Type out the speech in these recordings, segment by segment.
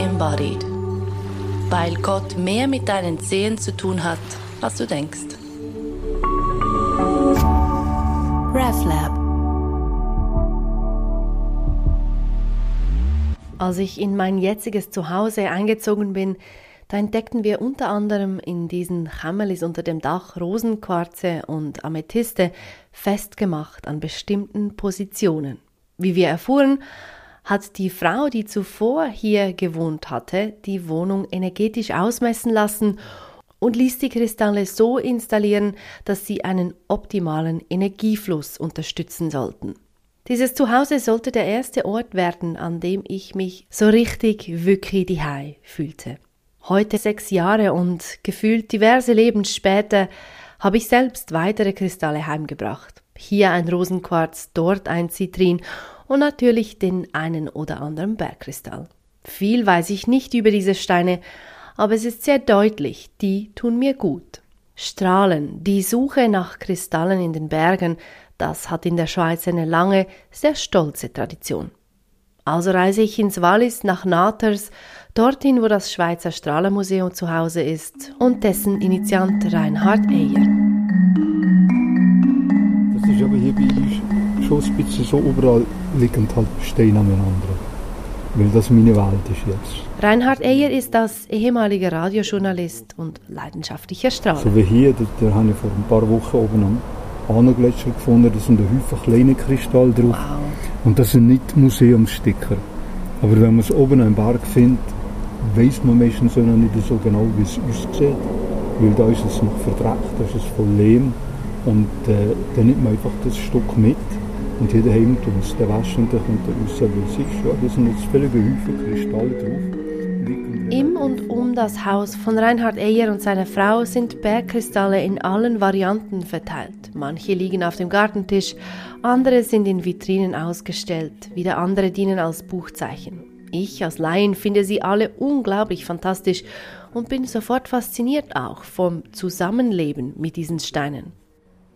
embodied. Weil Gott mehr mit deinen Zehen zu tun hat, als du denkst. RefLab Als ich in mein jetziges Zuhause eingezogen bin, da entdeckten wir unter anderem in diesen Kämmerlis unter dem Dach Rosenquarze und Amethyste festgemacht an bestimmten Positionen. Wie wir erfuhren, hat die Frau, die zuvor hier gewohnt hatte, die Wohnung energetisch ausmessen lassen und ließ die Kristalle so installieren, dass sie einen optimalen Energiefluss unterstützen sollten. Dieses Zuhause sollte der erste Ort werden, an dem ich mich so richtig wirklich die fühlte. Heute sechs Jahre und gefühlt diverse Leben später habe ich selbst weitere Kristalle heimgebracht. Hier ein Rosenquarz, dort ein Zitrin und natürlich den einen oder anderen Bergkristall. Viel weiß ich nicht über diese Steine, aber es ist sehr deutlich, die tun mir gut. Strahlen, die Suche nach Kristallen in den Bergen, das hat in der Schweiz eine lange, sehr stolze Tradition. Also reise ich ins Wallis nach Naters, dorthin, wo das Schweizer Strahlenmuseum zu Hause ist und dessen Initiant Reinhard Eyer. Das ist aber hier bei bisschen so überall liegend halt Steine aneinander. Weil das meine Welt ist jetzt. Reinhard Eyer ist das ehemalige Radiojournalist und leidenschaftlicher Strahler. So wie hier, da, da habe ich vor ein paar Wochen oben am Ahnergletscher gefunden, da sind ein Haufen kleine Kristalle drauf. Wow. Und das sind nicht Museumssticker. Aber wenn man es oben am Berg findet, weiß man meistens noch nicht so genau, wie es aussieht. Weil da ist es noch verdreckt, da ist es voll Lehm. Und äh, dann nimmt man einfach das Stück mit und jeder tut es dann waschen und dann kommt er raus, weil es ist ja, da sind jetzt Haufen Kristalle drauf. Im und um das Haus von Reinhard Eyer und seiner Frau sind Bergkristalle in allen Varianten verteilt. Manche liegen auf dem Gartentisch, andere sind in Vitrinen ausgestellt, wieder andere dienen als Buchzeichen. Ich als Laien finde sie alle unglaublich fantastisch und bin sofort fasziniert auch vom Zusammenleben mit diesen Steinen.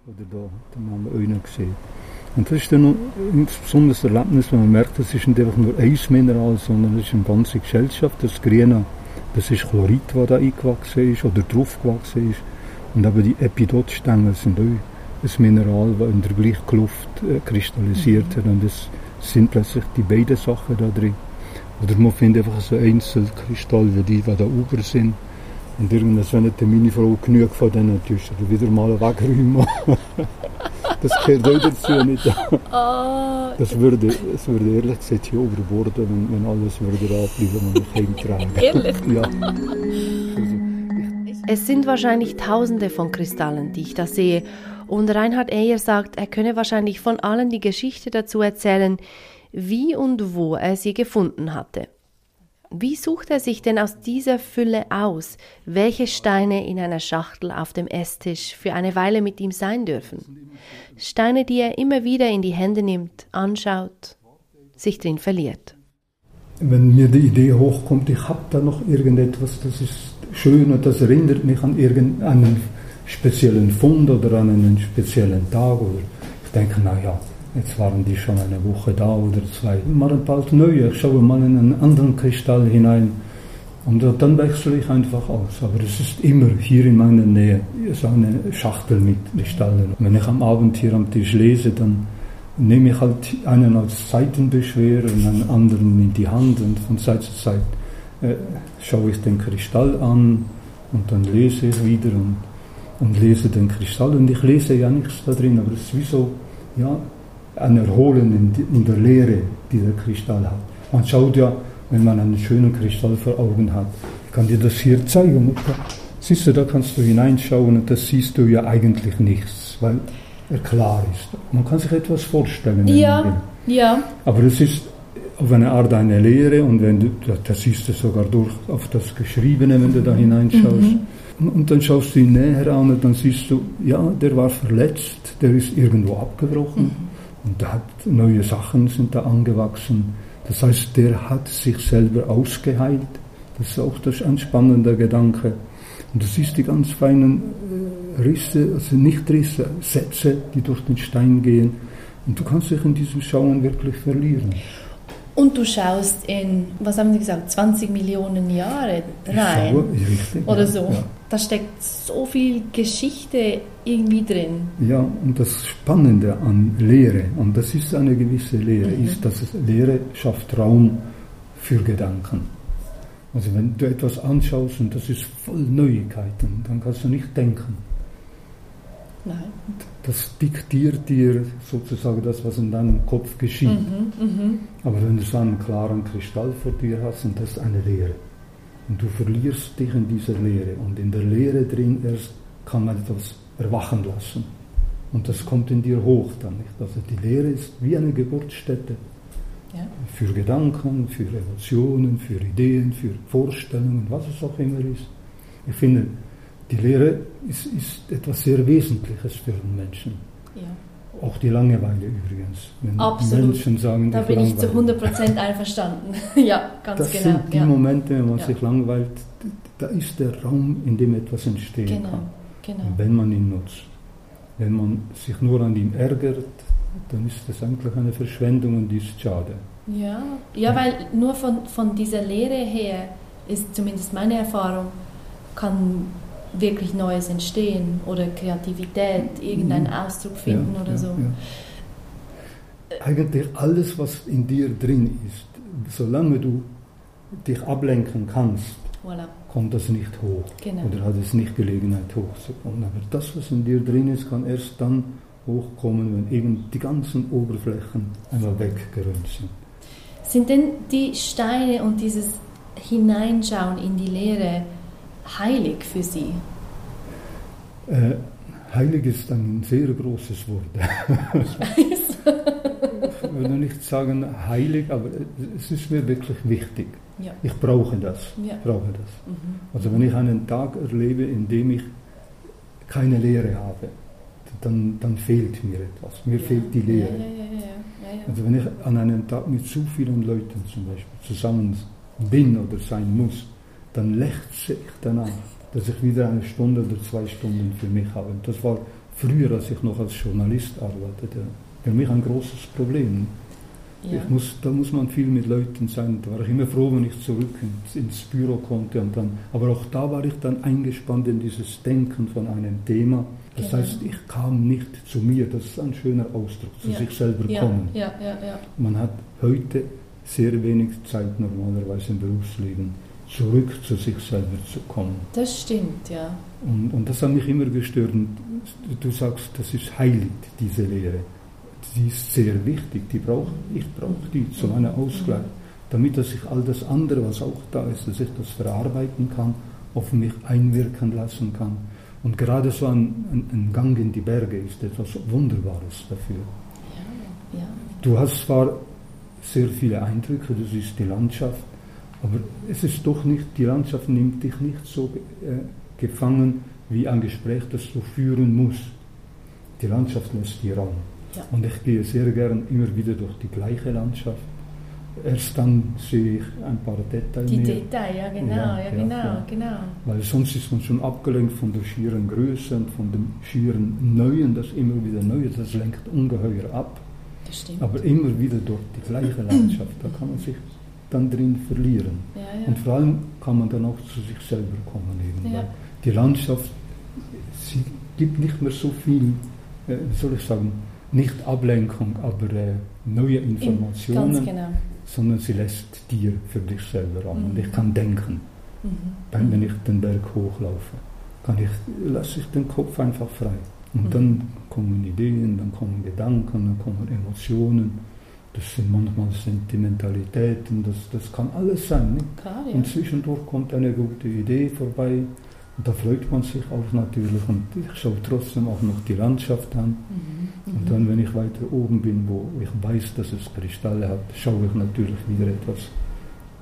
Oder da, da haben wir einen gesehen. Und das ist dann ein besonderes Erlebnis, wenn man merkt, das ist nicht einfach nur ein Mineral, sondern es ist eine ganze Gesellschaft. Das Grüne, das ist Chlorid, das da eingewachsen ist oder draufgewachsen ist. Und eben die Epidotstängel sind auch ein Mineral, das in der gleichen Luft äh, kristallisiert mhm. hat. Und das sind plötzlich die beiden Sachen da drin. Oder man findet einfach so Einzelkristalle, die, die da oben sind. Und irgendwann, wenn meine Frau genug von denen du wieder mal wegräumen. das gehört auch dazu nicht. Oh. Das würde, das würde ehrlich gesagt hier überborden, wenn, wenn alles würde abbleiben, was ich heimtrage. Ehrlich? Ja. Es sind wahrscheinlich tausende von Kristallen, die ich da sehe. Und Reinhard Eyer sagt, er könne wahrscheinlich von allen die Geschichte dazu erzählen, wie und wo er sie gefunden hatte. Wie sucht er sich denn aus dieser Fülle aus, welche Steine in einer Schachtel auf dem Esstisch für eine Weile mit ihm sein dürfen? Steine, die er immer wieder in die Hände nimmt, anschaut, sich drin verliert. Wenn mir die Idee hochkommt, ich habe da noch irgendetwas, das ist schön und das erinnert mich an irgendeinen speziellen Fund oder an einen speziellen Tag oder ich denke, naja, Jetzt waren die schon eine Woche da oder zwei. Mal paar neue, ich schaue mal in einen anderen Kristall hinein. Und dann wechsle ich einfach aus. Aber es ist immer hier in meiner Nähe so eine Schachtel mit Kristallen. Wenn ich am Abend hier am Tisch lese, dann nehme ich halt einen als Seitenbeschwer und einen anderen in die Hand und von Zeit zu Zeit äh, schaue ich den Kristall an und dann lese ich wieder und, und lese den Kristall. Und ich lese ja nichts da drin, aber es ist wie so, ja, ein Erholen in, der Lehre, die der Kristall hat. Man schaut ja, wenn man einen schönen Kristall vor Augen hat, ich kann dir das hier zeigen. Siehst du, da kannst du hineinschauen und das siehst du ja eigentlich nichts, weil er klar ist. Man kann sich etwas vorstellen. Ja, ja. Aber es ist auf eine Art eine Lehre und wenn du, das siehst du sogar durch auf das Geschriebene, wenn du da hineinschaust. Mhm. Und dann schaust du ihn näher an und dann siehst du, ja, der war verletzt, der ist irgendwo abgebrochen. Mhm und da hat neue Sachen sind da angewachsen. Das heißt, der hat sich selber ausgeheilt. Das ist auch das ein spannender Gedanke. Und du siehst die ganz feinen äh, Risse, also nicht Risse, Sätze, die durch den Stein gehen. Und du kannst dich in diesem Schauen wirklich verlieren. Und du schaust in, was haben Sie gesagt, 20 Millionen Jahre rein. Schaue, richtig, oder ja, so. Ja. Da steckt so viel Geschichte irgendwie drin. Ja, und das Spannende an Lehre, und das ist eine gewisse Lehre, Mhm. ist, dass es Lehre schafft Raum für Gedanken. Also wenn du etwas anschaust und das ist voll Neuigkeiten, dann kannst du nicht denken. Nein. Das diktiert dir sozusagen das, was in deinem Kopf geschieht. Mhm, mhm. Aber wenn du so einen klaren Kristall vor dir hast, und das ist eine Lehre. Und du verlierst dich in dieser Lehre. Und in der Lehre drin erst kann man etwas erwachen lassen. Und das kommt in dir hoch dann nicht. Also die Lehre ist wie eine Geburtsstätte Ja. für Gedanken, für Emotionen, für Ideen, für Vorstellungen, was es auch immer ist. Ich finde, die Lehre ist, ist etwas sehr Wesentliches für den Menschen. ja. Auch die Langeweile übrigens. Wenn Absolut. Menschen sagen, Da bin ich zu langweile. 100% einverstanden. ja, ganz Das genau. sind die ja. Momente, wenn man Ja. sich langweilt, da ist der Raum, in dem etwas entstehen Genau, kann. genau. Wenn man ihn nutzt. Wenn man sich nur an ihm ärgert, dann ist das eigentlich eine Verschwendung und die ist schade. Ja, ja weil nur von, von dieser Lehre her ist zumindest meine Erfahrung, kann wirklich Neues entstehen oder Kreativität, irgendeinen Ausdruck finden Ja, oder ja, so. ja. Eigentlich alles, was in dir drin ist, solange du dich ablenken kannst, Voilà, kommt das nicht hoch. genau. Oder hat es nicht Gelegenheit hochzukommen. Aber das, was in dir drin ist, kann erst dann hochkommen, wenn eben die ganzen Oberflächen einmal weggeräumt sind. Sind denn die Steine und dieses Hineinschauen in die Lehre heilig für Sie? Äh, heilig ist ein sehr großes Wort. ich würde nicht sagen heilig, aber es ist mir wirklich wichtig. Ja. Ich brauche das. Ja. Ich brauche das. Mhm. Also wenn ich einen Tag erlebe, in dem ich keine Lehre habe, dann, dann fehlt mir etwas. Mir fehlt die Lehre. Ja, ja, ja, ja, ja, ja. Also wenn ich an einem Tag mit zu vielen Leuten zum Beispiel zusammen bin oder sein muss, dann lechze ich danach, dass ich wieder eine Stunde oder zwei Stunden für mich habe. Das war früher, als ich noch als Journalist arbeitete, für mich ein großes Problem. ja. Ich muss, da muss man viel mit Leuten sein. Da war ich immer froh, wenn ich zurück ins, ins Büro konnte. Und dann, aber auch da war ich dann eingespannt in dieses Denken von einem Thema. Das Genau. heißt, ich kam nicht zu mir. Das ist ein schöner Ausdruck, zu Ja. sich selber ja, kommen. Man hat heute sehr wenig Zeit normalerweise im Berufsleben, zurück zu sich selber zu kommen. Das stimmt, ja. Und, und das hat mich immer gestört. Und du sagst, das ist heilig, diese Lehre. Die ist sehr wichtig. Die brauch, ich brauche die zu einem Ausgleich, damit dass ich all das andere, was auch da ist, dass ich das verarbeiten kann, auf mich einwirken lassen kann. Und gerade so ein, ein, ein Gang in die Berge ist etwas Wunderbares dafür. Ja, ja. Du hast zwar sehr viele Eindrücke, du siehst die Landschaft, aber es ist doch nicht, die Landschaft nimmt dich nicht so äh, gefangen wie ein Gespräch, das du führen musst. Die Landschaft lässt dir Raum. Ja. Und ich gehe sehr gern immer wieder durch die gleiche Landschaft. Erst dann sehe ich ein paar Details Die mehr. Detail, ja genau, Ja, ja, genau, ja. genau. Weil sonst ist man schon abgelenkt von der schieren Größe und von dem schieren Neuen, das immer wieder neu ist. Das lenkt ungeheuer ab. Das stimmt. Aber immer wieder durch die gleiche Landschaft, da kann man sich dann drin verlieren. ja, ja. Und vor allem kann man dann auch zu sich selber kommen. Eben, Ja. die Landschaft, sie gibt nicht mehr so viel, äh, wie soll ich sagen, nicht Ablenkung, aber äh, neue In- Informationen, Ganz genau. sondern sie lässt dir für dich selber Raum. Mhm. Und ich kann denken, Mhm. dann, wenn ich den Berg hochlaufe, kann ich, lasse ich den Kopf einfach frei. Und Mhm. dann kommen Ideen, dann kommen Gedanken, dann kommen Emotionen. Das sind manchmal Sentimentalitäten, das, das kann alles sein. Nicht? Klar, ja. Und zwischendurch kommt eine gute Idee vorbei und da freut man sich auch natürlich. Und ich schaue trotzdem auch noch die Landschaft an. Mhm. Und dann, wenn ich weiter oben bin, wo ich weiß, dass es Kristalle hat, schaue ich natürlich wieder etwas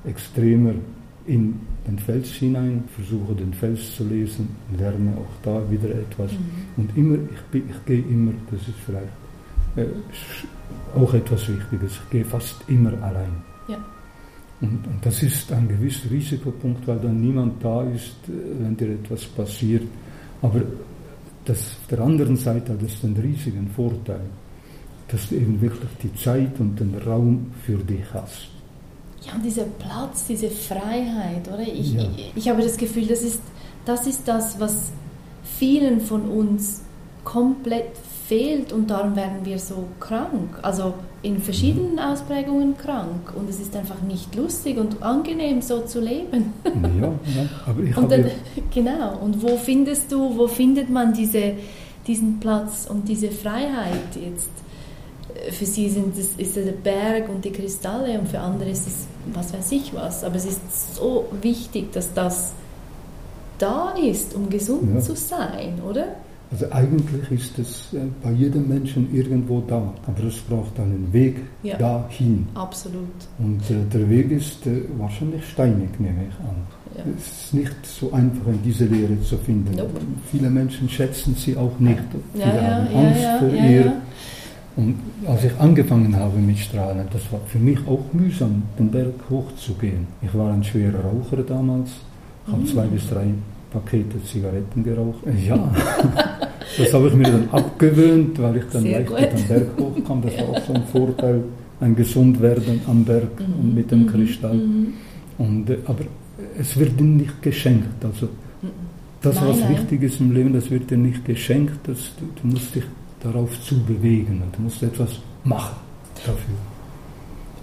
extremer in den Fels hinein, versuche den Fels zu lesen, lerne auch da wieder etwas. Mhm. Und immer, ich, ich gehe immer, das ist vielleicht äh, auch etwas Wichtiges, ich gehe fast immer allein. Ja. Und, und das ist ein gewisser Risikopunkt, weil dann niemand da ist, äh, wenn dir etwas passiert. Aber das, auf der anderen Seite hat es den riesigen Vorteil, dass du eben wirklich die Zeit und den Raum für dich hast. Ja, und dieser Platz, diese Freiheit, oder? Ich, Ja. ich, ich habe das Gefühl, das ist, das ist das, was vielen von uns komplett fehlt und darum werden wir so krank. Also in verschiedenen Ausprägungen krank. Und es ist einfach nicht lustig und angenehm, so zu leben. Ja, ja. aber ich Und habe dann, genau. Und wo findest du, wo findet man diese, diesen Platz und diese Freiheit jetzt? Für sie sind es, ist es der Berg und die Kristalle und für andere ist es was weiß ich was. Aber es ist so wichtig, dass das da ist, um gesund Ja. zu sein, oder? Also eigentlich ist es äh, bei jedem Menschen irgendwo da, aber es braucht einen Weg Ja. dahin. Absolut. Und äh, der Weg ist äh, wahrscheinlich steinig, nehme ich an. Ja. Es ist nicht so einfach, in diese Lehre zu finden. Nope. Viele Menschen schätzen sie auch nicht. Viele Ja, ja, haben Angst vor ihr. Und als ich angefangen habe mit Strahlen, das war für mich auch mühsam, den Berg hochzugehen. Ich war ein schwerer Raucher damals, habe Mhm. zwei bis drei Pakete Zigaretten geraucht. Ja, das habe ich mir dann abgewöhnt, weil ich dann Sehr leichter gut. den Berg hochkam. Das war auch so ein Vorteil, ein gesund werden am Berg und mit dem Mhm, Kristall. mhm. Und, äh, aber es wird ihnen nicht geschenkt. Also das, Nein, was nein. wichtig ist im Leben, das wird dir nicht geschenkt. Das, du, du musst dich darauf zubewegen und du musst etwas machen dafür.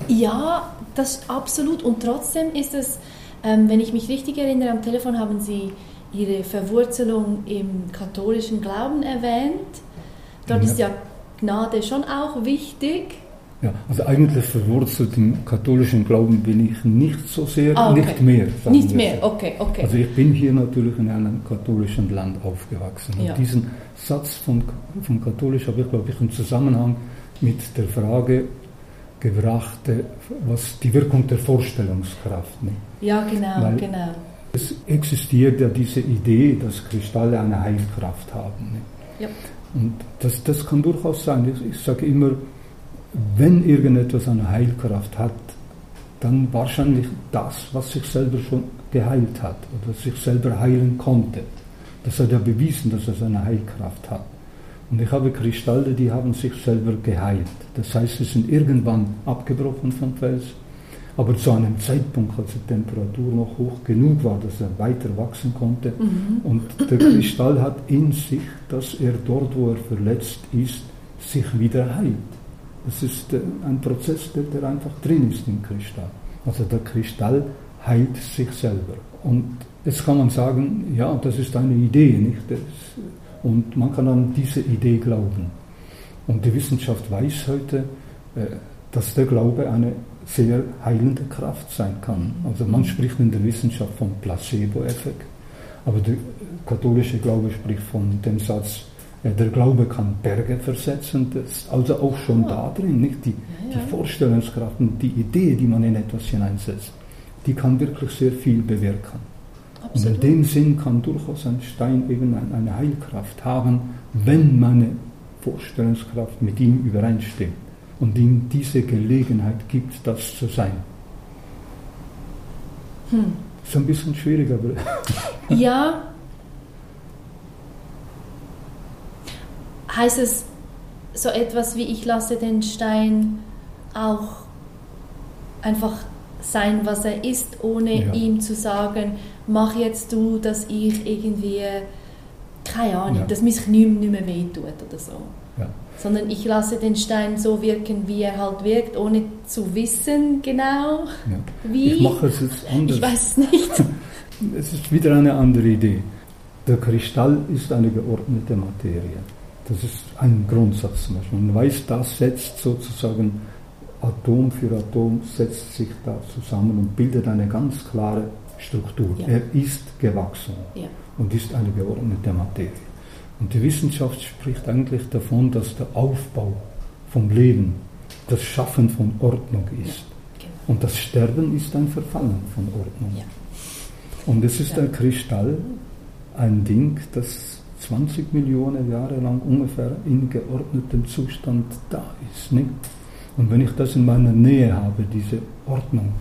Ja, das absolut. Und trotzdem ist es, ähm, wenn ich mich richtig erinnere, am Telefon haben Sie Ihre Verwurzelung im katholischen Glauben erwähnt. Dort Ja. ist ja Gnade schon auch wichtig. Ja, also eigentlich verwurzelt im katholischen Glauben bin ich nicht so sehr, Ah, okay. nicht mehr. Nicht mehr, so. okay, okay. Also ich bin hier natürlich in einem katholischen Land aufgewachsen. Ja. Und diesen Satz von, von katholisch habe ich, glaube ich, im Zusammenhang mit der Frage gebracht, äh, was die Wirkung der Vorstellungskraft. Ne? ja, genau, Weil- genau. Es existiert ja diese Idee, dass Kristalle eine Heilkraft haben. Ne? Ja. Und das, das kann durchaus sein. Ich, ich sage immer, wenn irgendetwas eine Heilkraft hat, dann wahrscheinlich das, was sich selber schon geheilt hat oder sich selber heilen konnte. Das hat ja bewiesen, dass es eine Heilkraft hat. Und ich habe Kristalle, die haben sich selber geheilt. Das heißt, sie sind irgendwann abgebrochen vom Fels, aber zu einem Zeitpunkt, als die Temperatur noch hoch genug war, dass er weiter wachsen konnte. Und der Kristall hat in sich, dass er dort, wo er verletzt ist, sich wieder heilt. Das ist äh, ein Prozess, der, der einfach drin ist im Kristall. Also der Kristall heilt sich selber. Und jetzt kann man sagen, ja, das ist eine Idee, nicht? Das, und man kann an diese Idee glauben. Und die Wissenschaft weiß heute, äh, dass der Glaube eine sehr heilende Kraft sein kann. Also man spricht in der Wissenschaft vom Placebo-Effekt, aber der katholische Glaube spricht von dem Satz, der Glaube kann Berge versetzen, das ist also auch schon da drin, nicht? Die, Ja, ja. die Vorstellungskraft und die Idee, die man in etwas hineinsetzt, die kann wirklich sehr viel bewirken. Und in Absolut. dem Sinn kann durchaus ein Stein eben ein- eine Heilkraft haben, wenn meine Vorstellungskraft mit ihm übereinstimmt und ihm diese Gelegenheit gibt, das zu sein. Hm. Ist ein bisschen schwierig, aber Ja. Heißt es so etwas wie ich lasse den Stein auch einfach sein, was er ist, ohne Ja. ihm zu sagen, mach jetzt du, dass ich irgendwie, keine Ahnung, Ja. dass mich nicht, nicht mehr wehtut oder so. ja. Sondern ich lasse den Stein so wirken, wie er halt wirkt, ohne zu wissen genau, ja. wie. Ich mache es jetzt anders. Ich weiß es nicht. Es ist wieder eine andere Idee. Der Kristall ist eine geordnete Materie. Das ist ein Grundsatz. Man weiß, das setzt sozusagen Atom für Atom, setzt sich da zusammen und bildet eine ganz klare Struktur. Ja. Er ist gewachsen Ja. und ist eine geordnete Materie. Und die Wissenschaft spricht eigentlich davon, dass der Aufbau vom Leben das Schaffen von Ordnung ist. Genau. Und das Sterben ist ein Verfallen von Ordnung. Ja. Und es ist Ja. ein Kristall, ein Ding, das 20 Millionen Jahre lang ungefähr in geordnetem Zustand da ist. Nicht? Und wenn ich das in meiner Nähe habe, diese Ordnung,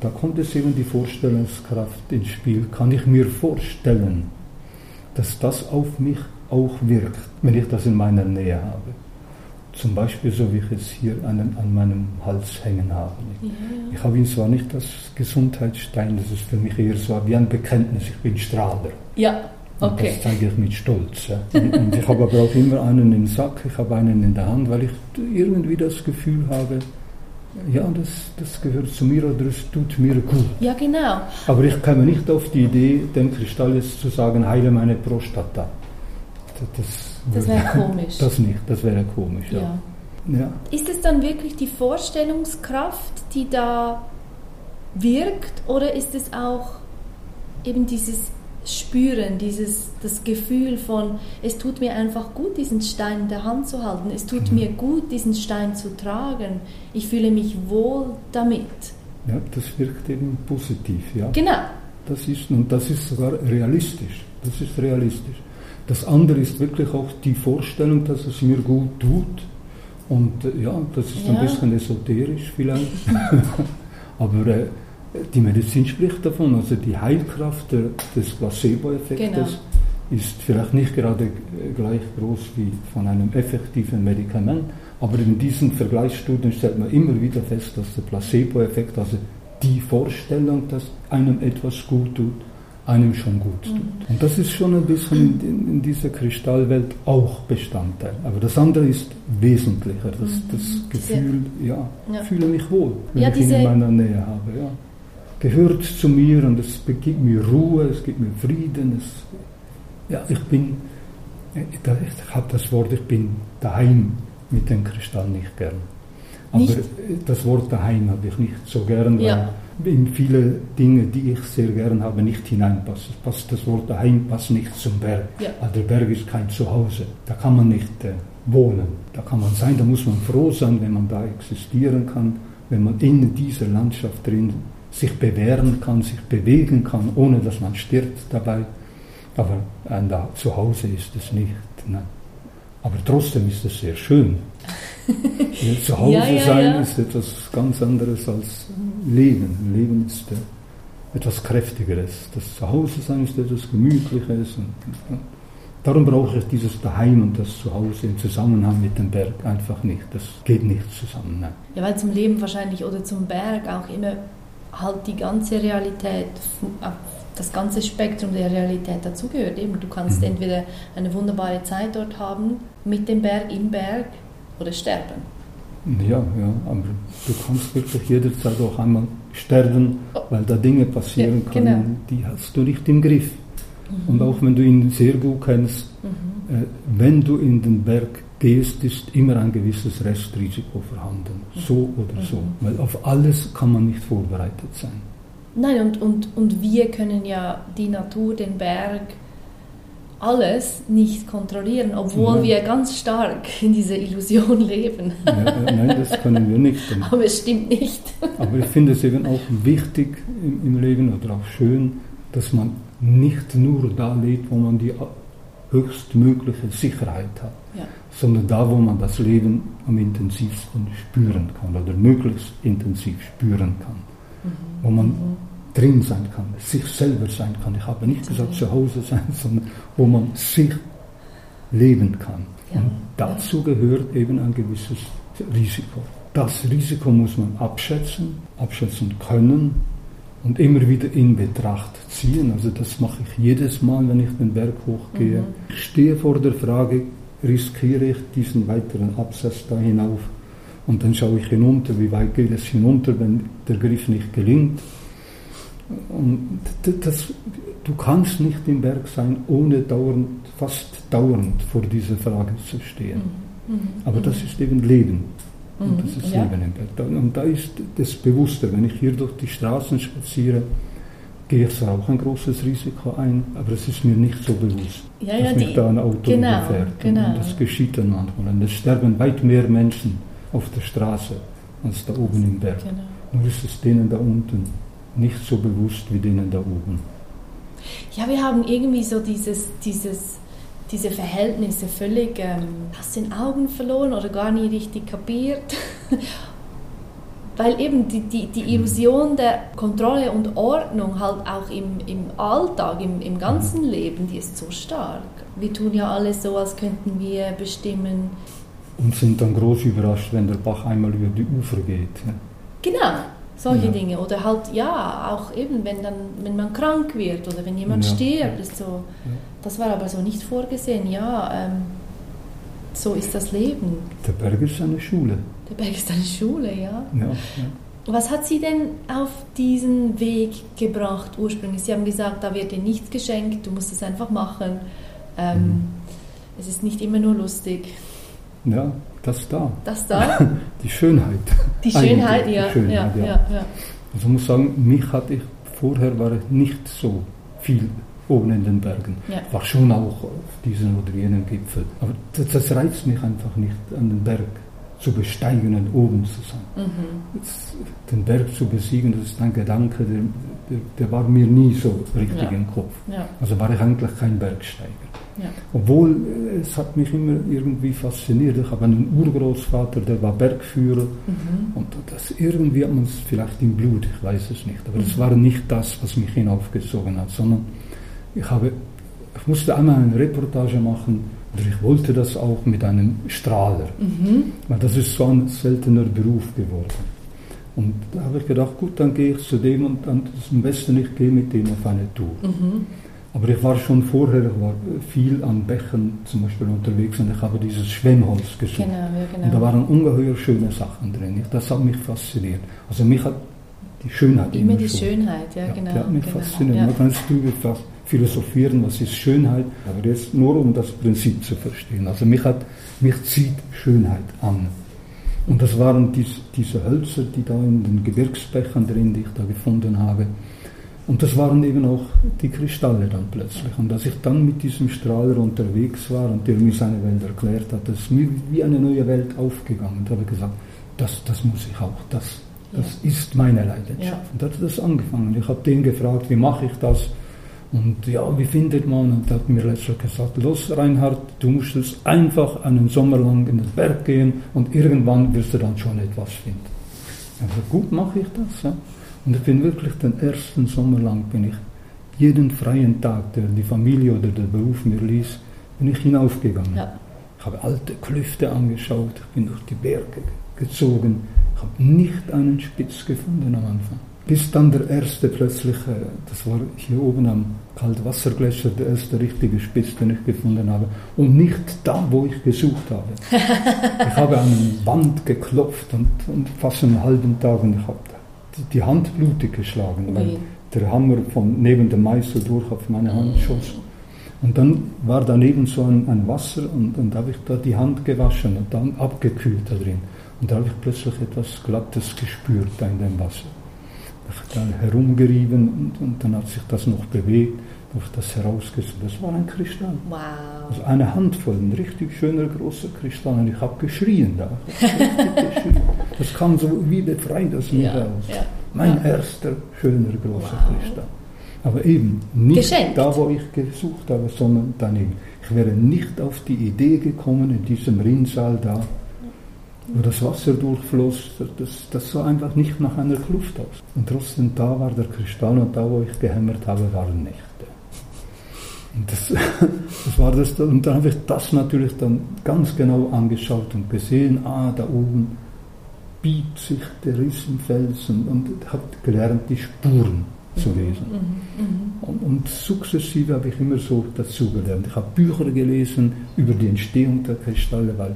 da kommt es eben die Vorstellungskraft ins Spiel. Kann ich mir vorstellen, dass das auf mich auch wirkt, wenn ich das in meiner Nähe habe. Zum Beispiel so, wie ich es hier an, an meinem Hals hängen habe. Ja, ja. Ich habe ihn zwar nicht als Gesundheitsstein, das ist für mich eher so wie ein Bekenntnis, ich bin Strahler. Ja, okay. Und das zeige ich mit Stolz. Ja. Und, und ich habe aber auch immer einen im Sack, ich habe einen in der Hand, weil ich irgendwie das Gefühl habe, ja, das, das gehört zu mir oder es tut mir gut. Ja, genau. Aber ich komme nicht auf die Idee, dem Kristall jetzt zu sagen, heile meine Prostata. Das, das wäre komisch. Das nicht, das wäre komisch, ja. ja. ja. Ist es dann wirklich die Vorstellungskraft, die da wirkt, oder ist es auch eben dieses spüren, dieses, das Gefühl von, es tut mir einfach gut, diesen Stein in der Hand zu halten, es tut mhm. mir gut, diesen Stein zu tragen, ich fühle mich wohl damit. Ja, das wirkt eben positiv, ja. Genau. Das ist, und das ist sogar realistisch, das ist realistisch. Das andere ist wirklich auch die Vorstellung, dass es mir gut tut. Und äh, ja, das ist ja. ein bisschen esoterisch vielleicht. Aber äh, die Medizin spricht davon, also die Heilkraft des Placebo-Effektes genau. ist vielleicht nicht gerade gleich groß wie von einem effektiven Medikament, aber in diesen Vergleichsstudien stellt man immer wieder fest, dass der Placebo-Effekt, also die Vorstellung, dass einem etwas gut tut, einem schon gut tut. Mhm. Und das ist schon ein bisschen in, in, dieser Kristallwelt auch Bestandteil. Aber das andere ist wesentlicher, das, mhm. das Gefühl, ja, ja, fühle mich wohl, wenn ja, ich ihn in meiner Nähe habe. Ja gehört zu mir und es gibt mir Ruhe, es gibt mir Frieden. Es, ja, ich bin, ich habe das Wort, ich bin daheim mit dem Kristall nicht gern. Aber nicht? das Wort daheim habe ich nicht so gern, weil ja. in viele Dinge, die ich sehr gern habe, nicht hineinpassen. Passt das Wort daheim passt nicht zum Berg. Ja. Also der Berg ist kein Zuhause. Da kann man nicht äh, wohnen. Da kann man sein, da muss man froh sein, wenn man da existieren kann, wenn man in dieser Landschaft drin sich bewähren kann, sich bewegen kann, ohne dass man stirbt dabei. Aber äh, da, zu Hause ist es nicht. Ne? Aber trotzdem ist es sehr schön. zu Hause ja, ja, sein ja. ist etwas ganz anderes als Leben. Leben ist äh, etwas Kräftigeres. Das Zuhause sein ist etwas Gemütliches. Und, und, darum brauche ich dieses Daheim und das Zuhause im Zusammenhang mit dem Berg einfach nicht. Das geht nicht zusammen. Nein. Ja, weil zum Leben wahrscheinlich oder zum Berg auch immer halt die ganze Realität, das ganze Spektrum der Realität dazugehört. Eben, du kannst mhm. entweder eine wunderbare Zeit dort haben, mit dem Berg, im Berg, oder sterben. Ja, ja, aber du kannst wirklich jederzeit auch einmal sterben, oh. weil da Dinge passieren ja, genau. können, die hast du nicht im Griff. Mhm. Und auch wenn du ihn sehr gut kennst, mhm. äh, wenn du in den Berg gehst, ist immer ein gewisses Restrisiko vorhanden. So oder so. Mhm. Weil auf alles kann man nicht vorbereitet sein. Nein, und, und, und wir können ja die Natur, den Berg, alles nicht kontrollieren, obwohl ja. wir ganz stark in dieser Illusion leben. Ja, nein, das können wir nicht. Aber es stimmt nicht. Aber ich finde es eben auch wichtig im, im Leben oder auch schön, dass man nicht nur da lebt, wo man die höchstmögliche Sicherheit hat. Sondern da, wo man das Leben am intensivsten spüren kann oder möglichst intensiv spüren kann, mhm. wo man mhm. drin sein kann, sich selber sein kann. Ich habe nicht gesagt zu Hause sein, sondern wo man sich leben kann. Ja. Und dazu gehört eben ein gewisses Risiko. Das Risiko muss man abschätzen, abschätzen können und immer wieder in Betracht ziehen. Also das mache ich jedes Mal, wenn ich den Berg hochgehe. Mhm. Ich stehe vor der Frage, riskiere ich diesen weiteren Absatz da hinauf? Und dann schaue ich hinunter, wie weit geht es hinunter, wenn der Griff nicht gelingt. Und das, du kannst nicht im Berg sein, ohne dauernd, fast dauernd vor dieser Frage zu stehen. Mhm. mhm. Aber das ist eben Leben. Und das ist ja. Leben im Bett. Und da ist das bewusster. Wenn ich hier durch die Straßen spaziere, gehe ich auch ein großes Risiko ein, aber es ist mir nicht so bewusst, ja, ja, dass mich da ein Auto genau, überfährt. Genau. Und das geschieht dann manchmal. Und es sterben weit mehr Menschen auf der Straße als da oben im Berg. Genau. Nur ist es denen da unten nicht so bewusst wie denen da oben. Ja, wir haben irgendwie so dieses, dieses diese Verhältnisse völlig ähm, aus den Augen verloren oder gar nie richtig kapiert. Weil eben die, die, die Illusion der Kontrolle und Ordnung halt auch im, im Alltag, im, im ganzen Leben, die ist so stark. Wir tun ja alles so, als könnten wir bestimmen, Und sind dann groß überrascht, wenn der Bach einmal über die Ufer geht. Ja. Genau, solche ja. Dinge. Oder halt, ja, auch eben, wenn, dann, wenn man krank wird oder wenn jemand ja. stirbt. Ist so, Das war aber so nicht vorgesehen. Ja, ähm, so ist das Leben. Der Berg ist eine Schule. Der Berg ist eine Schule, ja. ja, ja. Was hat Sie denn auf diesen Weg gebracht ursprünglich? Sie haben gesagt, da wird dir nichts geschenkt, du musst es einfach machen. Ähm, mhm. Es ist nicht immer nur lustig. Ja, das da. Das da? Die Schönheit. Die Schönheit, ja. Die Schönheit, ja, ja. Also ich muss sagen, mich hatte ich, vorher war ich nicht so viel oben in den Bergen. Ja. War schon auch auf diesen oder jenen Gipfel. Aber das, das reizt mich einfach nicht an den Berg zu besteigen und oben zu sein. Mhm. Den Berg zu besiegen, das ist ein Gedanke, der, der, der war mir nie so richtig ja. im Kopf. Ja. Also war ich eigentlich kein Bergsteiger. Ja. Obwohl äh, es hat mich immer irgendwie fasziniert. Ich habe einen Urgroßvater, der war Bergführer mhm. und das irgendwie hat man es vielleicht im Blut, ich weiß es nicht. Aber mhm. das war nicht das, was mich hinaufgezogen hat, sondern ich habe, ich musste einmal eine Reportage machen oder ich wollte das auch mit einem Strahler, mhm. weil das ist so ein seltener Beruf geworden. Und da habe ich gedacht, gut, dann gehe ich zu dem und dann ist am besten, ich gehe mit dem auf eine Tour. Mhm. Aber ich war schon vorher, ich war viel an Bächen zum Beispiel unterwegs und ich habe dieses Schwemmholz gesucht. Genau, genau. Und da waren ungeheuer schöne Sachen drin. Das hat mich fasziniert. Also mich hat die Schönheit immer, immer die schon. Schönheit, ja, ja genau. Die hat mich genau, fasziniert. Ja. Man kann es philosophieren, was ist Schönheit, aber jetzt nur um das Prinzip zu verstehen. Also mich, hat, mich zieht Schönheit an. Und das waren dies, diese Hölzer, die da in den Gebirgsbechern drin, die ich da gefunden habe. Und das waren eben auch die Kristalle dann plötzlich. Und als ich dann mit diesem Strahler unterwegs war und der mir seine Welt erklärt hat, ist mir wie eine neue Welt aufgegangen. Und habe gesagt, das, das muss ich auch, das, das ja. ist meine Leidenschaft. Ja. Und da hat das angefangen. Ich habe den gefragt, wie mache ich das? Und ja, wie findet man? Und er hat mir letztlich gesagt, los Reinhard, du musst jetzt einfach einen Sommer lang in den Berg gehen und irgendwann wirst du dann schon etwas finden. Also gut mache ich das. Ja. Und ich bin wirklich den ersten Sommer lang, bin ich jeden freien Tag, der die Familie oder der Beruf mir ließ, bin ich hinaufgegangen. Ja. Ich habe alte Klüfte angeschaut, ich bin durch die Berge gezogen, ich habe nicht einen Spitz gefunden am Anfang bis dann der erste plötzlich, äh, das war hier oben am Kaltwassergletscher, der erste richtige Spitz, den ich gefunden habe. Und nicht da, wo ich gesucht habe. ich habe an eine Wand geklopft und, und fast einen halben Tag und ich habe die, die Hand blutig geschlagen, weil nee. der Hammer von neben dem Meißel durch auf meine Hand schoss. Und dann war daneben so ein, ein Wasser und, und da habe ich da die Hand gewaschen und dann abgekühlt da drin. Und da habe ich plötzlich etwas Glattes gespürt da in dem Wasser dann herumgerieben und, und, dann hat sich das noch bewegt, ich das herausgesucht. Das war ein Kristall. Wow. Also eine Handvoll, ein richtig schöner großer Kristall. Und ich habe geschrien da. Das kam so wie befreit aus mir ja, raus. Ja, mein ja. erster schöner großer wow. Kristall. Aber eben nicht Geschenkt. da, wo ich gesucht habe, sondern daneben. Ich wäre nicht auf die Idee gekommen, in diesem Rinnsal da wo das Wasser durchfloss, das, das sah einfach nicht nach einer Kluft aus. Und trotzdem da war der Kristall und da, wo ich gehämmert habe, waren Nächte. Und das, das war das, und dann habe ich das natürlich dann ganz genau angeschaut und gesehen, ah, da oben biegt sich der Riesenfelsen und habe gelernt, die Spuren zu lesen. Mhm, mhm. Und, und, sukzessive habe ich immer so dazugelernt. Ich habe Bücher gelesen über die Entstehung der Kristalle, weil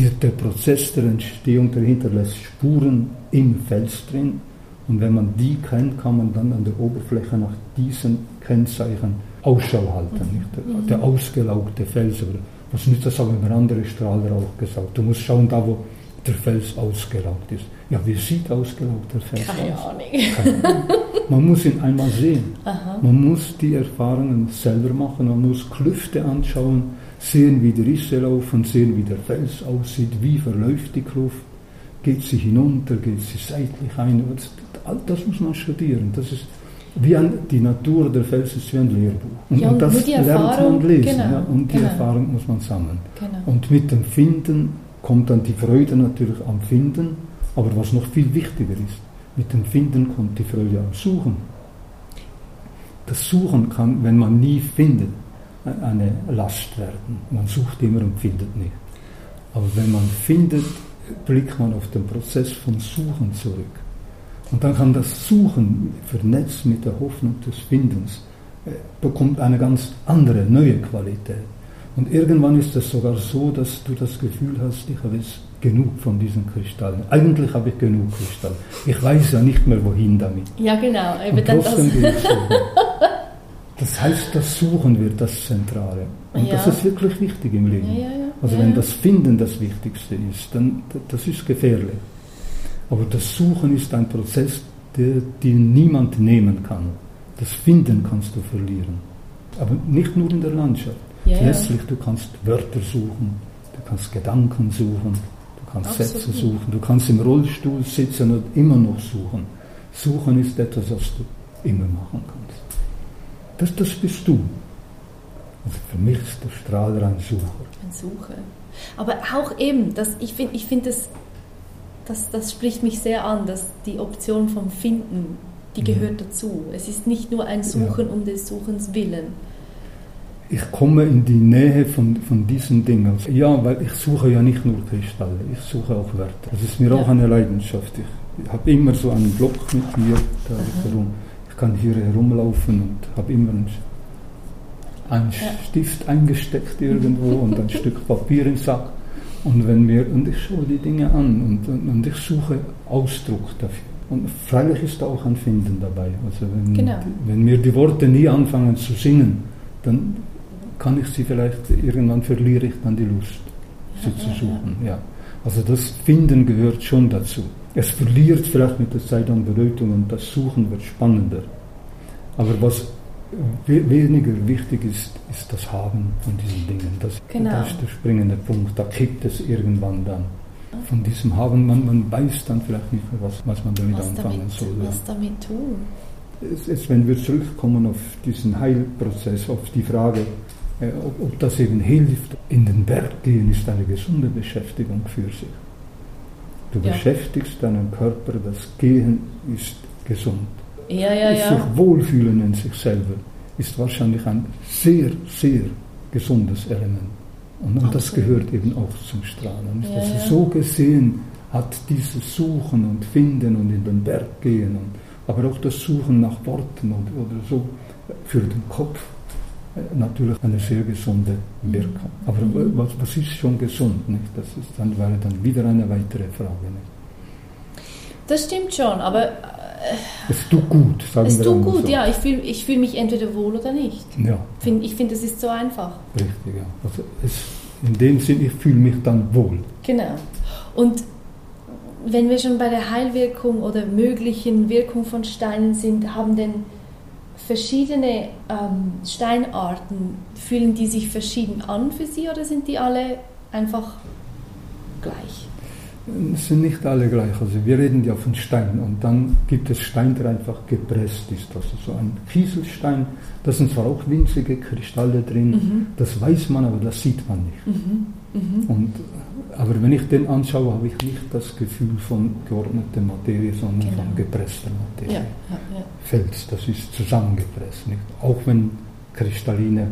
der, der Prozess der Entstehung, der hinterlässt Spuren im Fels drin. Und wenn man die kennt, kann man dann an der Oberfläche nach diesen Kennzeichen Ausschau halten. Nicht? Der, mhm. der ausgelaugte Fels. Was nützt das, haben mir andere Strahler auch gesagt. Du musst schauen, da wo der Fels ausgelaugt ist. Ja, wie sieht ausgelaugt der Fels Keine aus? Ahnung. Keine Ahnung. Man muss ihn einmal sehen. Aha. Man muss die Erfahrungen selber machen. Man muss Klüfte anschauen sehen, wie die Risse laufen, sehen, wie der Fels aussieht, wie verläuft die Kluft, geht sie hinunter, geht sie seitlich ein. All das muss man studieren. Das ist wie ein, die Natur der Fels ist wie ein Lehrbuch. Und, ja, und, und das lernt man lesen. Genau, ja, und die genau. Erfahrung muss man sammeln. Genau. Und mit dem Finden kommt dann die Freude natürlich am Finden, aber was noch viel wichtiger ist, mit dem Finden kommt die Freude am Suchen. Das Suchen kann, wenn man nie findet, eine Last werden. Man sucht immer und findet nicht. Aber wenn man findet, blickt man auf den Prozess vom Suchen zurück. Und dann kann das Suchen vernetzt mit der Hoffnung des Findens, äh, bekommt eine ganz andere, neue Qualität. Und irgendwann ist es sogar so, dass du das Gefühl hast, ich habe jetzt genug von diesen Kristallen. Eigentlich habe ich genug Kristalle. Ich weiß ja nicht mehr, wohin damit. Ja, genau. Und trotzdem es Das heißt, das Suchen wird das Zentrale. Und ja. das ist wirklich wichtig im Leben. Ja, ja, also wenn das Finden das Wichtigste ist, dann das ist gefährlich. Aber das Suchen ist ein Prozess, der, den niemand nehmen kann. Das Finden kannst du verlieren. Aber nicht nur in der Landschaft. Letztlich, du kannst Wörter suchen, du kannst Gedanken suchen, du kannst Absolut. Sätze suchen, du kannst im Rollstuhl sitzen und immer noch suchen. Suchen ist etwas, was du immer machen kannst. Das, das bist du. Also für mich ist der Strahler ein Sucher. Ein Sucher. Aber auch eben, das, ich finde, ich find das, das, das spricht mich sehr an, dass die Option vom Finden, die gehört mhm. dazu. Es ist nicht nur ein Suchen ja. um des Suchens willen. Ich komme in die Nähe von, von diesen Dingen. Ja, weil ich suche ja nicht nur Kristalle, ich suche auch Wörter. Das ist mir ja. auch eine Leidenschaft. Ich, ich habe immer so einen Block mit mir da herum kann hier herumlaufen und habe immer einen, einen ja. Stift eingesteckt irgendwo und ein Stück Papier im Sack. Und, wenn wir, und ich schaue die Dinge an und, und, und ich suche Ausdruck dafür. Und freilich ist da auch ein Finden dabei. Also wenn, genau. wenn mir die Worte nie anfangen zu singen, dann kann ich sie vielleicht, irgendwann verliere ich dann die Lust, sie ja, zu suchen. Ja. Also das Finden gehört schon dazu. Es verliert vielleicht mit der Zeit an Bedeutung und das Suchen wird spannender. Aber was weniger wichtig ist, ist das Haben von diesen Dingen. Das, genau. das ist der springende Punkt. Da kippt es irgendwann dann. Von diesem Haben, man, man weiß dann vielleicht nicht mehr, was, was man damit was anfangen damit, soll. Was damit tun? Es, wenn wir zurückkommen auf diesen Heilprozess, auf die Frage, äh, ob, ob das eben hilft, in den Berg gehen, ist eine gesunde Beschäftigung für sich. Du ja. beschäftigst deinen Körper, das Gehen ist gesund. Ja, ja, ja. Sich wohlfühlen in sich selber ist wahrscheinlich ein sehr, sehr gesundes Element. Und, und das gehört eben auch zum Strahlen. Ja, ja. So gesehen hat dieses Suchen und Finden und in den Berg gehen, und, aber auch das Suchen nach Worten oder, oder so für den Kopf natürlich eine sehr gesunde Wirkung. Aber was, was ist schon gesund? Nicht? Das ist, dann wäre dann wieder eine weitere Frage. Nicht? Das stimmt schon, aber. Äh, es tut gut, sagen es wir Es tut gut, so. ja. Ich fühle ich fühl mich entweder wohl oder nicht. Ja. Ich finde, es ist so einfach. Richtig, ja. Also es, in dem Sinn, ich fühle mich dann wohl. Genau. Und wenn wir schon bei der Heilwirkung oder möglichen Wirkung von Steinen sind, haben denn verschiedene ähm, Steinarten, fühlen die sich verschieden an für Sie oder sind die alle einfach gleich? Es sind nicht alle gleich. Also wir reden ja von Stein und dann gibt es Stein, der einfach gepresst ist. Also so ein Kieselstein, da sind zwar auch winzige Kristalle drin, mhm. das weiß man, aber das sieht man nicht. Mhm. Mhm. Und aber wenn ich den anschaue, habe ich nicht das Gefühl von geordneter Materie, sondern genau. von gepresster Materie. Ja, ja, ja. Fels, das ist zusammengepresst. Nicht? Auch wenn kristalline,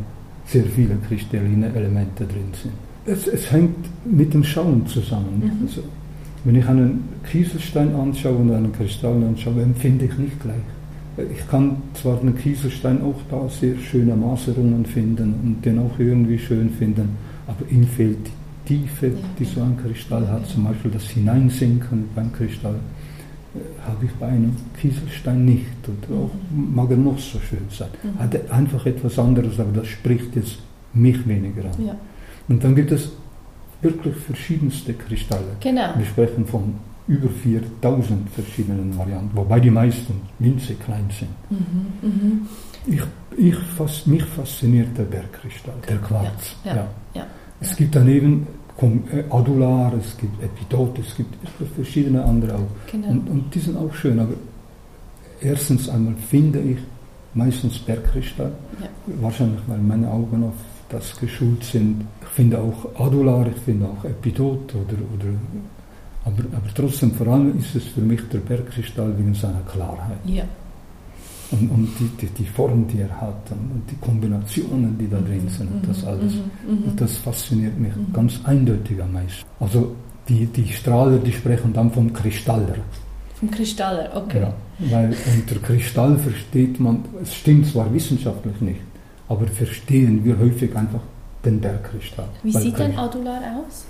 sehr viele kristalline Elemente drin sind. Es, es hängt mit dem Schauen zusammen. Mhm. Also, wenn ich einen Kieselstein anschaue und einen Kristall anschaue, empfinde ich nicht gleich. Ich kann zwar den Kieselstein auch da sehr schöne Maserungen finden und den auch irgendwie schön finden, aber ihm fehlt die Tiefe, die so ein Kristall hat, zum Beispiel das Hineinsinken beim Kristall, äh, habe ich bei einem Kieselstein nicht. Und auch, mag er noch so schön sein. Mhm. Hat einfach etwas anderes, aber das spricht jetzt mich weniger an. Ja. Und dann gibt es wirklich verschiedenste Kristalle. Genau. Wir sprechen von über 4000 verschiedenen Varianten, wobei die meisten winzig klein sind. Mhm, mhm. Ich, ich mich fasziniert der Bergkristall, der Quarz. Ja, ja, ja. Es gibt daneben Adular, es gibt Epidot, es gibt verschiedene andere auch. Genau. Und, und, die sind auch schön, aber erstens einmal finde ich meistens Bergkristall, ja. wahrscheinlich weil meine Augen auf das geschult sind. Ich finde auch Adular, ich finde auch Epidot oder, oder aber, aber trotzdem vor allem ist es für mich der Bergkristall wegen seiner Klarheit. Ja. Und, und die, die, die, Form, die er hat und, die Kombinationen, die da drin sind und das alles. Und das fasziniert mich ganz eindeutig am meisten. Also die, die Strahler, die sprechen dann vom Kristaller. Vom Kristaller, okay. Ja, weil unter Kristall versteht man, es stimmt zwar wissenschaftlich nicht, aber verstehen wir häufig einfach den Bergkristall. Wie sieht ein Adular aus?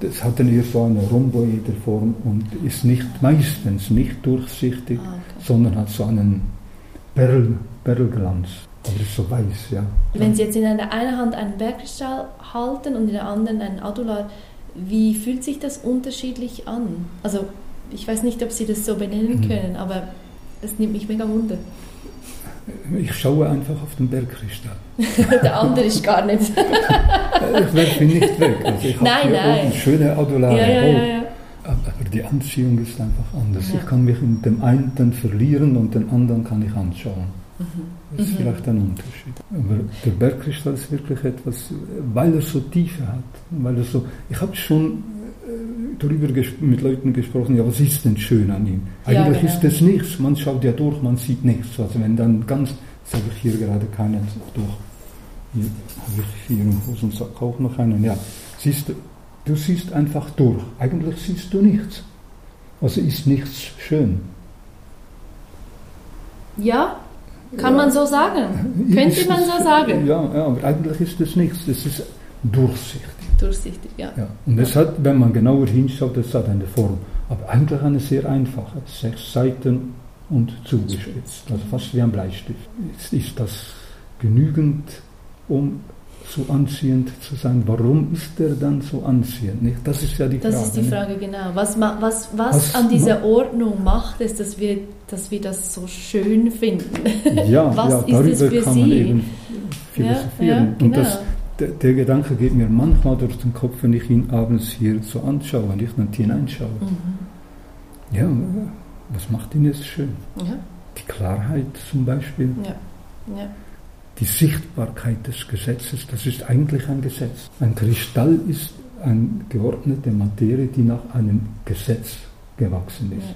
Das hat dann eher so eine rhomboide Form und ist nicht meistens nicht durchsichtig, ah, okay. sondern hat so einen Perl, Perlglanz. Aber ist so weiß, ja. Wenn Sie jetzt in der einen Hand einen Bergkristall halten und in der anderen einen Adular, wie fühlt sich das unterschiedlich an? Also ich weiß nicht, ob Sie das so benennen mhm. können, aber es nimmt mich mega wunder. Ich schaue einfach auf den Bergkristall. Der andere ist gar nicht. ich werfe ihn nicht weg. Also ich nein, nein. schöne Adulare ja, ja, ja, Aber die Anziehung ist einfach anders. Ich kann mich in dem einen verlieren und den anderen kann ich anschauen. Mhm. Das ist mhm. vielleicht ein Unterschied. Aber der Bergkristall ist wirklich etwas, weil er so Tiefe hat. Weil er so, ich habe schon darüber mit Leuten gesprochen, ja, was ist denn schön an ihm? Eigentlich ja, genau. ist es nichts, man schaut ja durch, man sieht nichts. Also wenn dann ganz, jetzt habe ich hier gerade keinen durch, hier habe ich hier im Hosensack auch noch einen, ja, siehst du, du siehst einfach durch, eigentlich siehst du nichts. Also ist nichts schön. Ja, kann ja. man so sagen. Könnte man so sagen. Ja, ja, aber eigentlich ist es nichts, es ist durchsichtig durchsichtig, ja. ja. Und es hat, wenn man genauer hinschaut, das hat eine Form, aber eigentlich eine sehr einfache, sechs Seiten und zugespitzt, also fast wie ein Bleistift. Ist, ist das genügend, um so anziehend zu sein. Warum ist er dann so anziehend? Nicht? Das ist ja die Frage. Das ist die Frage, nicht? genau. Was, was, was, was an dieser Ordnung macht es, dass wir, dass wir das so schön finden? Ja, was ja darüber kann Sie? man eben philosophieren. Ja, ja, genau. Und das, der, der, Gedanke geht mir manchmal durch den Kopf, wenn ich ihn abends hier so anschaue, wenn ich nicht hineinschaue. Mhm. Ja, was macht ihn jetzt schön? Ja. Die Klarheit zum Beispiel. Ja. Ja. Die Sichtbarkeit des Gesetzes, das ist eigentlich ein Gesetz. Ein Kristall ist eine geordnete Materie, die nach einem Gesetz gewachsen ist.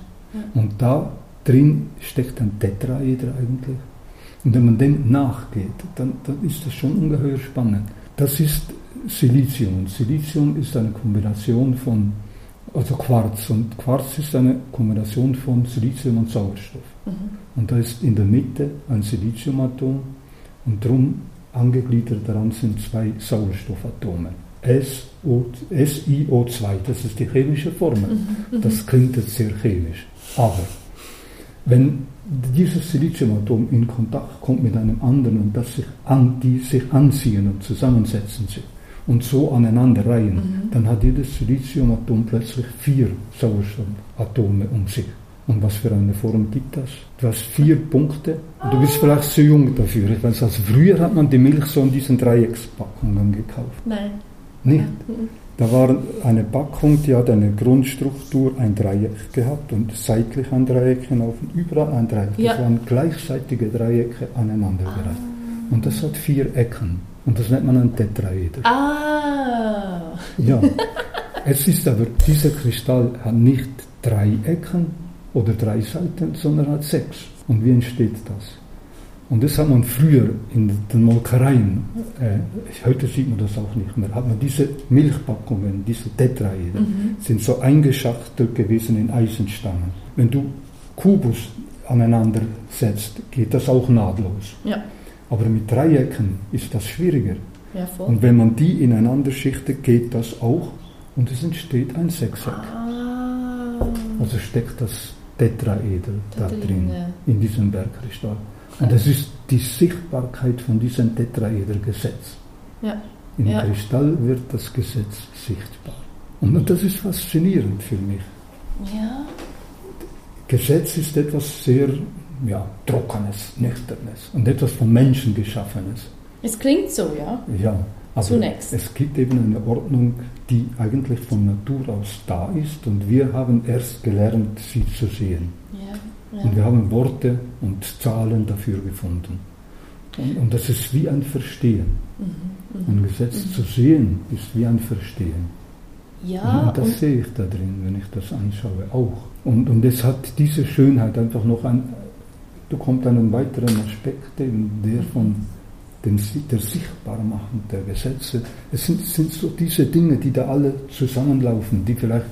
Und da drin steckt ein Tetraeder eigentlich. Und wenn man dem nachgeht, dann, dann ist das schon ungeheuer spannend. Das ist Silizium. Silizium ist eine Kombination von, also Quarz. Und Quarz ist eine Kombination von Silizium und Sauerstoff. Mhm. Und da ist in der Mitte ein Siliziumatom und drum angegliedert daran sind zwei Sauerstoffatome. SO, SiO2, das ist die chemische Formel. Mhm. Das klingt jetzt sehr chemisch. Aber wenn dieses Siliziumatom in Kontakt kommt mit einem anderen und das sich an, die sich anziehen und zusammensetzen sich und so aneinander reihen, mhm. dann hat jedes Siliziumatom plötzlich vier Sauerstoffatome um sich. Und was für eine Form gibt das? Du hast vier Punkte. Du bist vielleicht zu jung dafür. Ich weiß, also früher hat man die Milch so in diesen Dreieckspackungen gekauft. Nein. Nicht? Da war eine Packung, die hat eine Grundstruktur, ein Dreieck gehabt und seitlich ein Dreieck und überall ein Dreieck. Ja. Das waren gleichseitige Dreiecke aneinandergereiht. Ah. Und das hat vier Ecken. Und das nennt man ein Tetraeder. Ah! Ja. es ist aber, dieser Kristall hat nicht drei Ecken oder drei Seiten, sondern hat sechs. Und wie entsteht das? Und das hat man früher in den Molkereien, äh, heute sieht man das auch nicht mehr, hat man diese Milchpackungen, diese Tetraeder, mhm. sind so eingeschachtelt gewesen in Eisenstangen. Wenn du Kubus aneinander setzt, geht das auch nahtlos. Ja. Aber mit Dreiecken ist das schwieriger. Ja, und wenn man die ineinander schichtet, geht das auch und es entsteht ein Sechseck. Ah. Also steckt das Tetraeder da, drin, in diesem Bergkristall. Und das ist die Sichtbarkeit von diesem Tetraedergesetz. Ja. Im ja. Kristall wird das Gesetz sichtbar. Und das ist faszinierend für mich. Ja. Gesetz ist etwas sehr ja, Trockenes, Nüchternes und etwas vom Menschen geschaffenes. Es klingt so, ja. Ja. Aber Zunächst. es gibt eben eine Ordnung, die eigentlich von Natur aus da ist und wir haben erst gelernt, sie zu sehen. Ja. Und wir haben Worte und Zahlen dafür gefunden. Und, und das ist wie ein Verstehen. Mhm, mhm. ein Gesetz mhm. zu sehen ist wie ein Verstehen. Ja, und, und das und sehe ich da drin, wenn ich das anschaue, auch. Und, und es hat diese Schönheit einfach noch ein, da kommt einen weiteren Aspekt, eben der von dem, der Sichtbarmachung der Gesetze. Es sind, sind so diese Dinge, die da alle zusammenlaufen, die vielleicht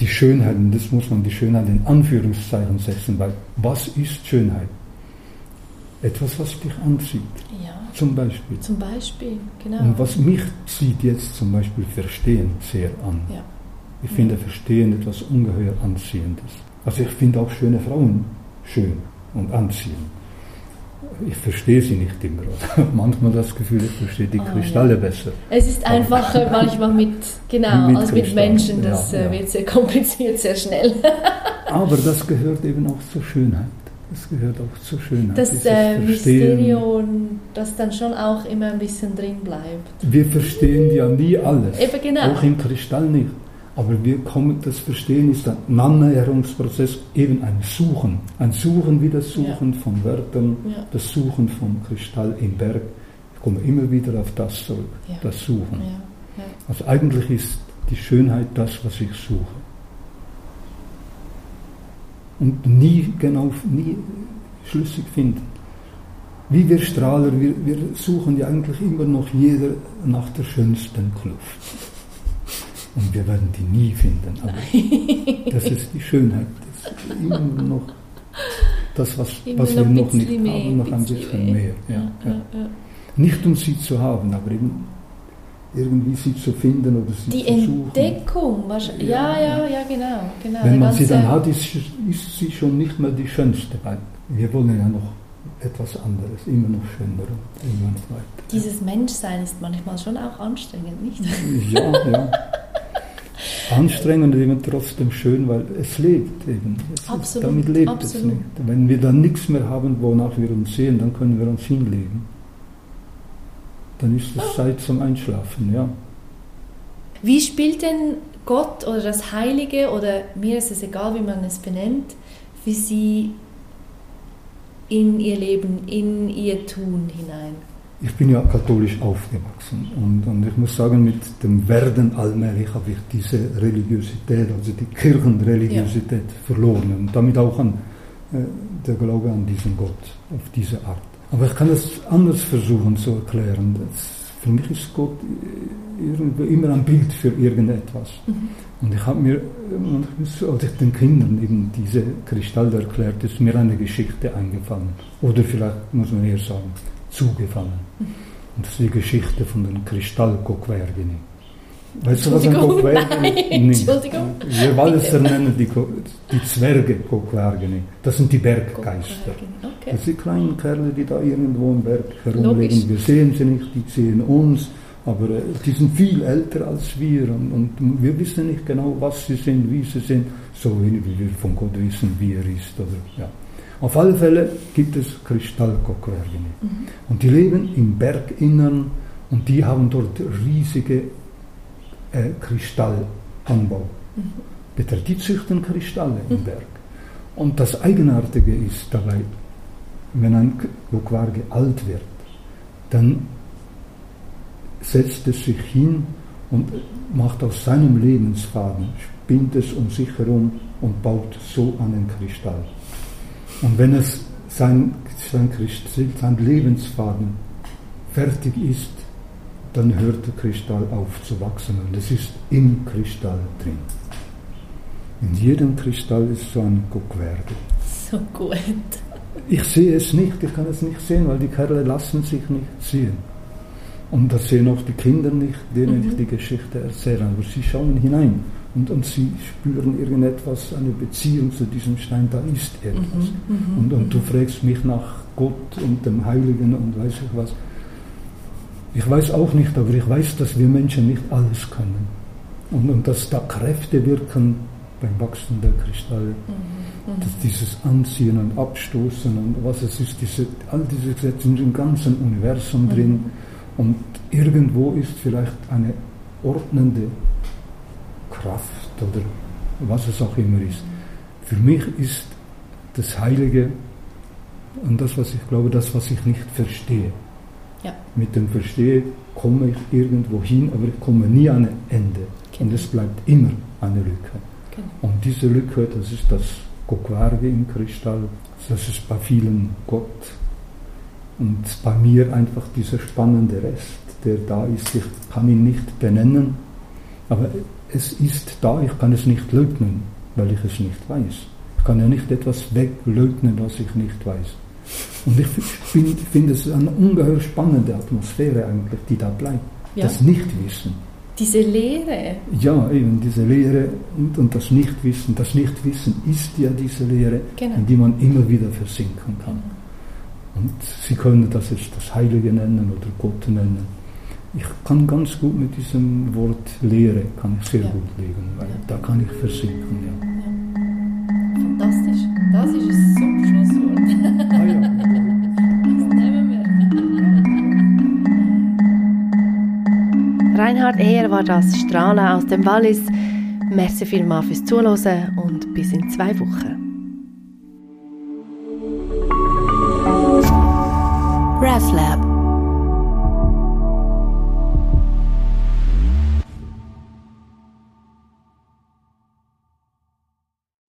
die Schönheit, und das muss man die Schönheit in Anführungszeichen setzen, weil was ist Schönheit? Etwas, was dich anzieht. Ja. Zum Beispiel. Zum Beispiel, genau. Und was mich zieht jetzt zum Beispiel Verstehen sehr an. ja. Ich finde Verstehen etwas ungeheuer Anziehendes. Also ich finde auch schöne Frauen schön und anziehend. Ich verstehe sie nicht immer. Manchmal das Gefühl, ich verstehe die Ah, Kristalle ja. besser. Es ist einfacher manchmal mit, genau, Mit als mit Kristall, Menschen. Das ja, äh, ja. wird sehr kompliziert, sehr schnell. Aber das gehört eben auch zur Schönheit. Das gehört auch zur Schönheit. Das äh. Mysterium, das dann schon auch immer ein bisschen drin bleibt. Wir verstehen ja nie alles. Eben genau. Auch im Kristall nicht. Aber wir kommen, das Verstehen ist ein Annäherungsprozess, eben ein Suchen. Ein Suchen wie das Suchen von Wörtern, Ja. das Suchen vom Kristall im Berg. Ich komme immer wieder auf das zurück, Ja. das Suchen. Ja, ja. Also eigentlich ist die Schönheit das, was ich suche. Und nie genau, nie schlüssig finden. Wie wir Strahler, wir, wir suchen ja eigentlich immer noch jeder nach der schönsten Kluft. Und wir werden die nie finden. Aber das ist die Schönheit. Das ist immer noch das, was, was wir noch nicht mehr, haben, noch ein bisschen mehr. Ja, Ja. Nicht um sie zu haben, aber eben irgendwie sie zu finden oder sie Die zu suchen. Entdeckung, wahrscheinlich. Ja, ja, ja, genau. genau. Wenn man sie dann hat, ist, ist sie schon nicht mehr die schönste, weil wir wollen ja noch etwas anderes, immer noch schöner und immer noch weiter. Dieses Menschsein ist manchmal schon auch anstrengend, nicht? Ja, ja. Anstrengend und eben trotzdem schön, weil es lebt eben. Es Absolut, damit lebt absolut. es nicht. Wenn wir dann nichts mehr haben, wonach wir uns sehen, dann können wir uns hinlegen. Dann ist es Zeit zum Einschlafen, ja. Wie spielt denn Gott oder das Heilige oder mir ist es egal, wie man es benennt, für Sie in Ihr Leben, in Ihr Tun hinein? Ich bin ja katholisch aufgewachsen und, und ich muss sagen, mit dem Werden allmählich habe ich diese Religiosität, also die Kirchenreligiosität verloren und damit auch an äh, der Glaube an diesen Gott auf diese Art. Aber ich kann es anders versuchen zu erklären. Das, für mich ist Gott immer ein Bild für irgendetwas. Und ich habe mir, als ich den Kindern eben diese Kristalle erklärt, ist mir eine Geschichte eingefallen. Oder vielleicht muss man eher sagen, zugefallen. Und das ist die Geschichte von den Kristallkoquergini. Weißt du, was ein Koquergini nein, Entschuldigung. Wir Walliser nennen die, die Zwerge Koquergini. Das sind die Berggeister. Okay. Das sind die kleinen Kerle, die da irgendwo im Berg Logisch. herumlegen. Wir sehen sie nicht, die sehen uns, aber äh, die sind viel älter als wir und, und wir wissen nicht genau, was sie sind, wie sie sind, so wenig wie wir von Gott wissen, wie er ist. Oder, ja. Auf alle Fälle gibt es Kristallkoquergini. Und die leben im Berginnern und die haben dort riesige äh, Kristallanbau. Bitte, Die züchten Kristalle im Berg. Und das Eigenartige ist dabei, wenn ein Koquerge alt wird, dann setzt es sich hin und macht aus seinem Lebensfaden, spinnt es um sich herum und baut so einen Kristall. Und wenn es sein, sein, Kristall, sein Lebensfaden fertig ist, dann hört der Kristall auf zu wachsen und es ist im Kristall drin. In jedem Kristall ist so ein Guckwerke. So gut. Ich sehe es nicht, ich kann es nicht sehen, weil die Kerle lassen sich nicht sehen. Und das sehen auch die Kinder nicht, denen ich die Geschichte erzähle. Aber sie schauen hinein und, und sie spüren irgendetwas, eine Beziehung zu diesem Stein, da ist etwas. und, und du fragst mich nach Gott und dem Heiligen und weiß ich was. Ich weiß auch nicht, aber ich weiß, dass wir Menschen nicht alles können. Und, und dass da Kräfte wirken beim Wachsen der Kristalle. Dass dieses Anziehen und Abstoßen und was es ist, diese, all diese Gesetze sind im ganzen Universum drin. Und irgendwo ist vielleicht eine ordnende Kraft oder was es auch immer ist. Für mich ist das Heilige und das, was ich glaube, das, was ich nicht verstehe. Ja. Mit dem Verstehen komme ich irgendwo hin, aber ich komme nie an ein Ende. Und Genau. es bleibt immer eine Lücke. Genau. Und diese Lücke, das ist das Guckwerke im Kristall. Das ist bei vielen Gott. Und bei mir einfach dieser spannende Rest, der da ist. Ich kann ihn nicht benennen, aber es ist da, ich kann es nicht leugnen, weil ich es nicht weiß. Ich kann ja nicht etwas wegleugnen, was ich nicht weiß. Und ich finde find es eine ungeheuer spannende Atmosphäre eigentlich, die da bleibt. Ja. Das Nichtwissen. Diese Lehre. Ja, eben diese Lehre und, und das Nichtwissen. Das Nichtwissen ist ja diese Lehre, genau. in die man immer wieder versinken kann. Und Sie können das jetzt das Heilige nennen oder Gott nennen. Ich kann ganz gut mit diesem Wort Lehre, kann ich sehr ja. gut legen, weil ja. da kann ich versinken. Ja. ja. Fantastisch. Das ist ein super Schlusswort. Ah, ja. Das nehmen wir. Reinhard Eher war das Strahlen aus dem Wallis. Merci vielmals fürs Zuhören und bis in zwei Wochen. RefLab